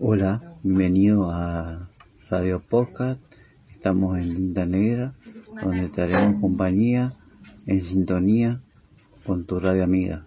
Hola, bienvenido a Radio Podcast. Estamos en Linda Negra, donde te haremos compañía en sintonía con tu radio amiga.